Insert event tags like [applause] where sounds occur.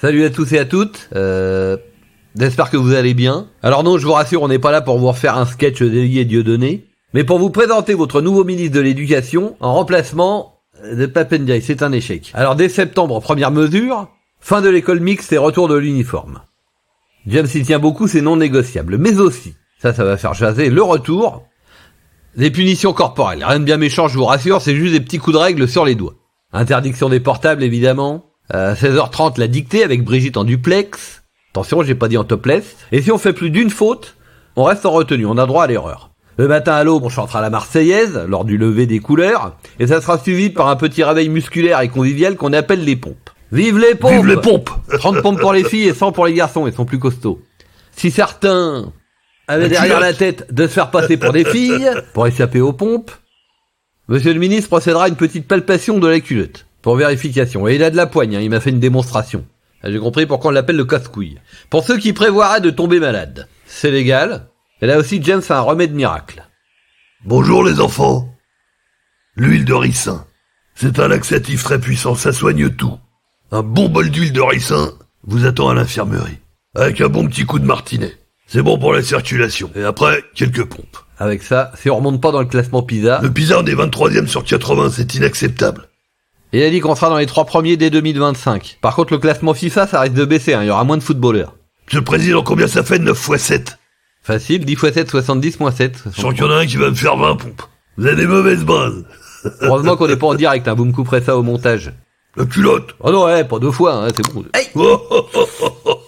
Salut à tous et à toutes. Euh, J'espère que vous allez bien. Alors non, je vous rassure, on n'est pas là pour vous refaire un sketch délié Dieudonné, mais pour vous présenter votre nouveau ministre de l'Éducation en remplacement de Papendiaï. C'est un échec. Alors dès septembre, première mesure, fin de l'école mixte et retour de l'uniforme. James s'y tient beaucoup, c'est non négociable. Mais aussi, ça, ça va faire jaser, le retour des punitions corporelles. Rien de bien méchant, je vous rassure, c'est juste des petits coups de règle sur les doigts. Interdiction des portables, évidemment. Euh, 16h30, la dictée avec Brigitte en duplex. Attention, j'ai pas dit en topless. Et si on fait plus d'une faute, on reste en retenue, on a droit à l'erreur. Le matin à l'aube, on chantera la Marseillaise, lors du lever des couleurs, et ça sera suivi par un petit réveil musculaire et convivial qu'on appelle les pompes. Vive les pompes Vive les pompes [laughs] 30 pompes pour les filles et 100 pour les garçons, ils sont plus costauds. Si certains avaient derrière la tête de se faire passer pour des filles, pour échapper aux pompes, Monsieur le ministre procédera à une petite palpation de la culotte, pour vérification. Et il a de la poigne, hein, il m'a fait une démonstration. Ah, J'ai compris pourquoi on l'appelle le casse-couille. Pour ceux qui prévoiraient de tomber malade, c'est légal. Et là aussi, James a un remède miracle. Bonjour les enfants. L'huile de ricin. C'est un laxatif très puissant, ça soigne tout. Un bon bol d'huile de ricin vous attend à l'infirmerie. Avec un bon petit coup de martinet. C'est bon pour la circulation. Et après, quelques pompes. Avec ça, si on remonte pas dans le classement PISA, Le Pisa est 23e sur 80, c'est inacceptable. Et il a dit qu'on sera dans les trois premiers dès 2025. Par contre, le classement FIFA, ça risque de baisser, hein, il y aura moins de footballeurs. Monsieur le Président, combien ça fait 9 x 7 Facile, 10 x 7, 70 moins 7. Je sens qu'il y en a un qui va me faire 20 pompes. Vous avez des mauvaises bases. [laughs] Heureusement qu'on n'est pas en direct, hein, vous me couperez ça au montage. La culotte. Oh non, ouais, pas deux fois, hein, c'est bon. Oh. [laughs]